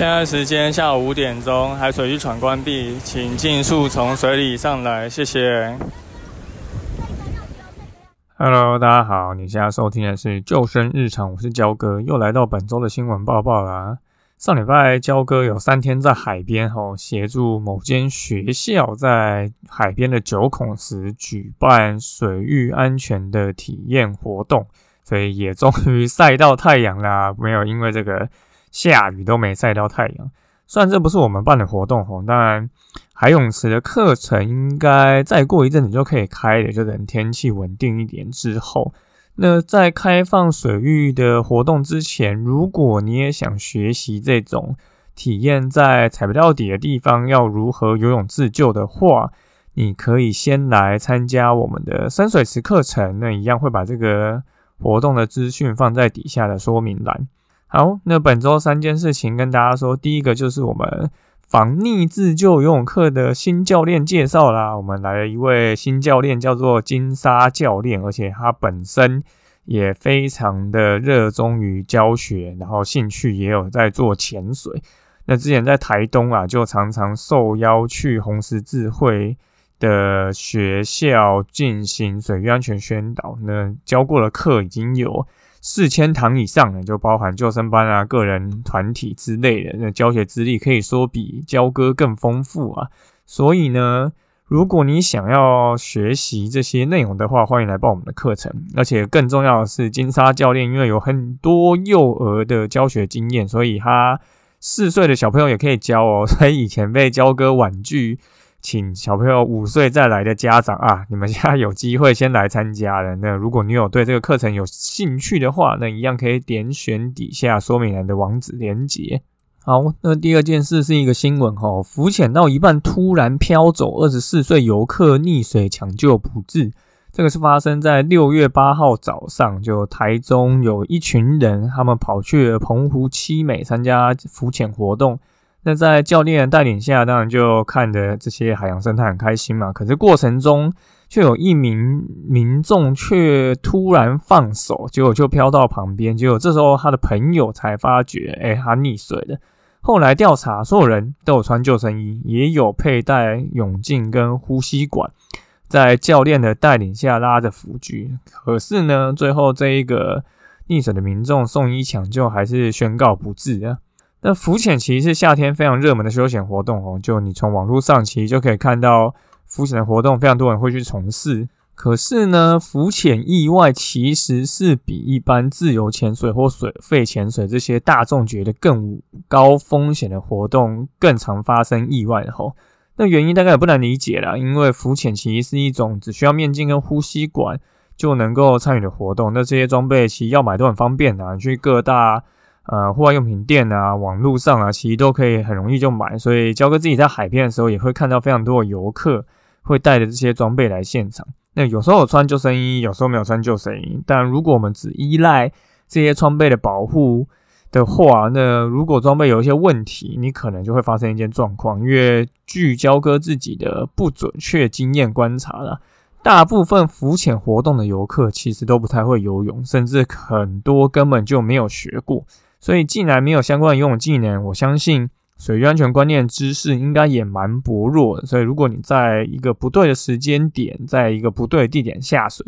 现在时间下午五点钟，海水浴场关闭，请尽速从水里上来，谢谢。Hello，大家好，你现在收听的是救生日常，我是焦哥，又来到本周的新闻报报啦。上礼拜焦哥有三天在海边吼，协助某间学校在海边的九孔时举办水域安全的体验活动，所以也终于晒到太阳啦，没有因为这个。下雨都没晒到太阳，虽然这不是我们办的活动吼，当然海泳池的课程应该再过一阵子就可以开的，就等天气稳定一点之后。那在开放水域的活动之前，如果你也想学习这种体验在踩不到底的地方要如何游泳自救的话，你可以先来参加我们的深水池课程，那一样会把这个活动的资讯放在底下的说明栏。好，那本周三件事情跟大家说，第一个就是我们防溺自救游泳课的新教练介绍啦。我们来了一位新教练，叫做金沙教练，而且他本身也非常的热衷于教学，然后兴趣也有在做潜水。那之前在台东啊，就常常受邀去红十字会的学校进行水域安全宣导。那教过的课已经有。四千堂以上呢，就包含救生班啊、个人团体之类的，那教学资历可以说比教哥更丰富啊。所以呢，如果你想要学习这些内容的话，欢迎来报我们的课程。而且更重要的是，金沙教练因为有很多幼儿的教学经验，所以他四岁的小朋友也可以教哦。所以以前被教哥婉拒。请小朋友五岁再来的家长啊，你们现在有机会先来参加了。那如果你有对这个课程有兴趣的话，那一样可以点选底下说明栏的网址连接。好，那第二件事是一个新闻哈，浮潜到一半突然飘走，二十四岁游客溺水抢救不治。这个是发生在六月八号早上，就台中有一群人，他们跑去了澎湖七美参加浮潜活动。那在教练带领下，当然就看着这些海洋生态很开心嘛。可是过程中却有一名民众却突然放手，结果就飘到旁边。结果这时候他的朋友才发觉，哎，他溺水了。后来调查，所有人都有穿救生衣，也有佩戴泳镜跟呼吸管，在教练的带领下拉着浮具。可是呢，最后这一个溺水的民众送医抢救，还是宣告不治啊。那浮潜其实是夏天非常热门的休闲活动哦，就你从网络上其实就可以看到浮潜的活动，非常多人会去从事。可是呢，浮潜意外其实是比一般自由潜水或水肺潜水这些大众觉得更高风险的活动更常发生意外的吼。那原因大概也不难理解啦，因为浮潜其实是一种只需要面镜跟呼吸管就能够参与的活动，那这些装备其实要买都很方便的，去各大。呃，户外用品店啊，网络上啊，其实都可以很容易就买。所以，焦哥自己在海边的时候，也会看到非常多的游客会带着这些装备来现场。那有时候有穿救生衣，有时候没有穿救生衣。但如果我们只依赖这些装备的保护的话，那如果装备有一些问题，你可能就会发生一件状况。因为据焦哥自己的不准确经验观察了，大部分浮潜活动的游客其实都不太会游泳，甚至很多根本就没有学过。所以，既然没有相关的游泳技能，我相信水域安全观念知识应该也蛮薄弱的。所以，如果你在一个不对的时间点，在一个不对的地点下水，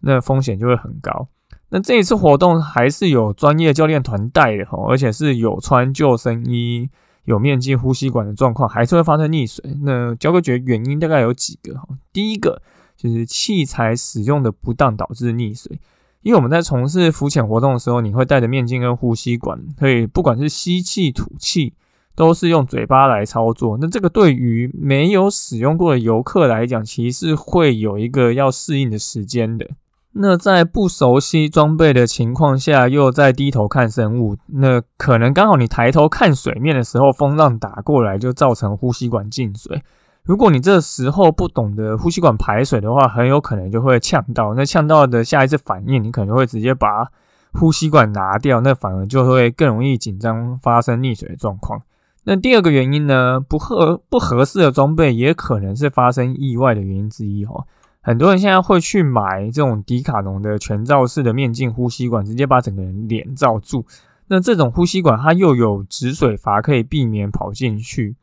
那风险就会很高。那这一次活动还是有专业教练团带的哈，而且是有穿救生衣、有面镜、呼吸管的状况，还是会发生溺水。那教哥觉得原因大概有几个哈，第一个就是器材使用的不当导致溺水。因为我们在从事浮潜活动的时候，你会戴着面镜跟呼吸管，所以不管是吸气、吐气，都是用嘴巴来操作。那这个对于没有使用过的游客来讲，其实是会有一个要适应的时间的。那在不熟悉装备的情况下，又在低头看生物，那可能刚好你抬头看水面的时候，风浪打过来，就造成呼吸管进水。如果你这时候不懂得呼吸管排水的话，很有可能就会呛到。那呛到的下一次反应，你可能就会直接把呼吸管拿掉，那反而就会更容易紧张，发生溺水的状况。那第二个原因呢，不合不合适的装备也可能是发生意外的原因之一哦。很多人现在会去买这种迪卡侬的全罩式的面镜呼吸管，直接把整个人脸罩住。那这种呼吸管它又有止水阀，可以避免跑进去，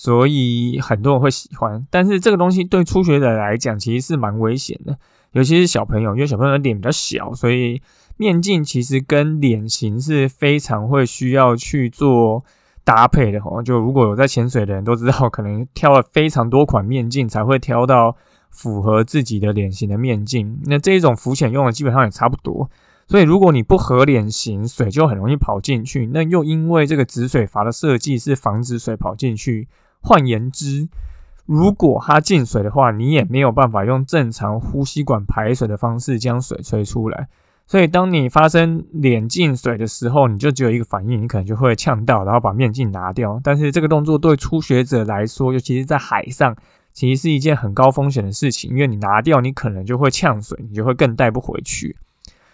所以很多人会喜欢。但是这个东西对初学者来讲其实是蛮危险的，尤其是小朋友，因为小朋友的脸比较小，所以面镜其实跟脸型是非常会需要去做搭配的哦。就如果有在潜水的人都知道，可能挑了非常多款面镜才会挑到。符合自己的脸型的面镜，那这一种浮潜用的基本上也差不多。所以如果你不合脸型，水就很容易跑进去。那又因为这个止水阀的设计是防止水跑进去，换言之，如果它进水的话，你也没有办法用正常呼吸管排水的方式将水吹出来。所以当你发生脸进水的时候，你就只有一个反应，你可能就会呛到，然后把面镜拿掉。但是这个动作对初学者来说，尤其是在海上。其实是一件很高风险的事情，因为你拿掉，你可能就会呛水，你就会更带不回去。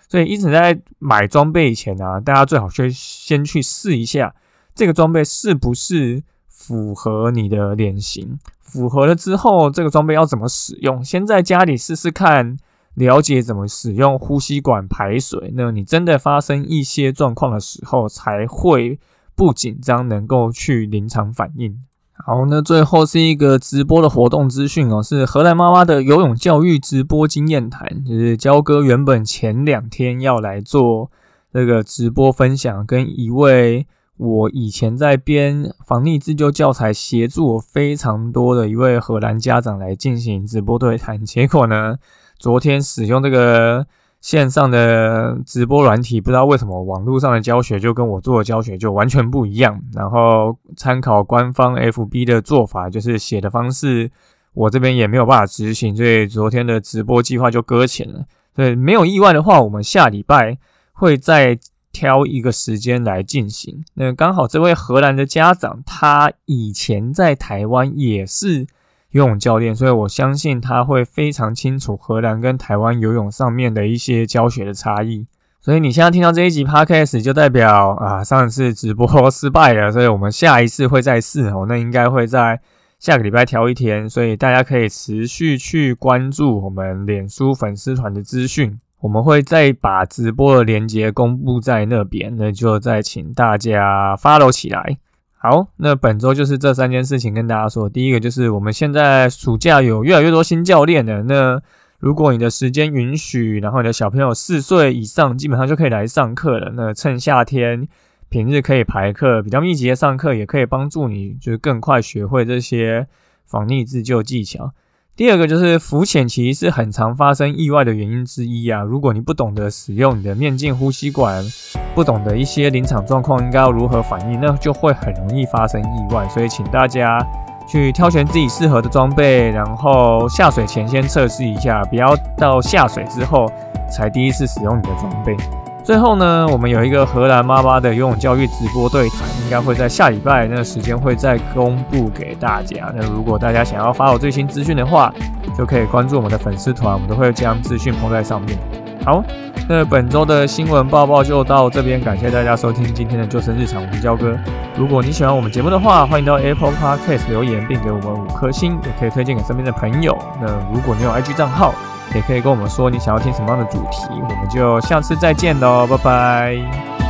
所以，因此在买装备以前呢，大家最好先先去试一下这个装备是不是符合你的脸型。符合了之后，这个装备要怎么使用？先在家里试试看，了解怎么使用呼吸管排水。那你真的发生一些状况的时候，才会不紧张，能够去临场反应。好，那最后是一个直播的活动资讯哦，是荷兰妈妈的游泳教育直播经验谈。就是焦哥原本前两天要来做这个直播分享，跟一位我以前在编防溺自救教材协助非常多的一位荷兰家长来进行直播对谈。结果呢，昨天使用这个。线上的直播软体，不知道为什么网络上的教学就跟我做的教学就完全不一样。然后参考官方 FB 的做法，就是写的方式，我这边也没有办法执行，所以昨天的直播计划就搁浅了。所以没有意外的话，我们下礼拜会再挑一个时间来进行。那刚好这位荷兰的家长，他以前在台湾也是。游泳教练，所以我相信他会非常清楚荷兰跟台湾游泳上面的一些教学的差异。所以你现在听到这一集 podcast 就代表啊，上次直播失败了，所以我们下一次会再试哦。那应该会在下个礼拜挑一天，所以大家可以持续去关注我们脸书粉丝团的资讯，我们会再把直播的链接公布在那边，那就再请大家 follow 起来。好，那本周就是这三件事情跟大家说。第一个就是我们现在暑假有越来越多新教练了。那如果你的时间允许，然后你的小朋友四岁以上，基本上就可以来上课了。那趁夏天平日可以排课，比较密集的上课，也可以帮助你就是更快学会这些防溺自救技巧。第二个就是浮潜其实是很常发生意外的原因之一啊。如果你不懂得使用你的面镜呼吸管，不懂得一些临场状况应该要如何反应，那就会很容易发生意外。所以请大家去挑选自己适合的装备，然后下水前先测试一下，不要到下水之后才第一次使用你的装备。最后呢，我们有一个荷兰妈妈的游泳教育直播对谈，应该会在下礼拜那个时间会再公布给大家。那如果大家想要发我最新资讯的话，就可以关注我们的粉丝团，我们都会将资讯放在上面。好，那本周的新闻报报就到这边，感谢大家收听今天的救生日常，我是焦哥。如果你喜欢我们节目的话，欢迎到 Apple Podcast 留言，并给我们五颗星，也可以推荐给身边的朋友。那如果你有 IG 账号，也可以跟我们说你想要听什么样的主题，我们就下次再见喽，拜拜。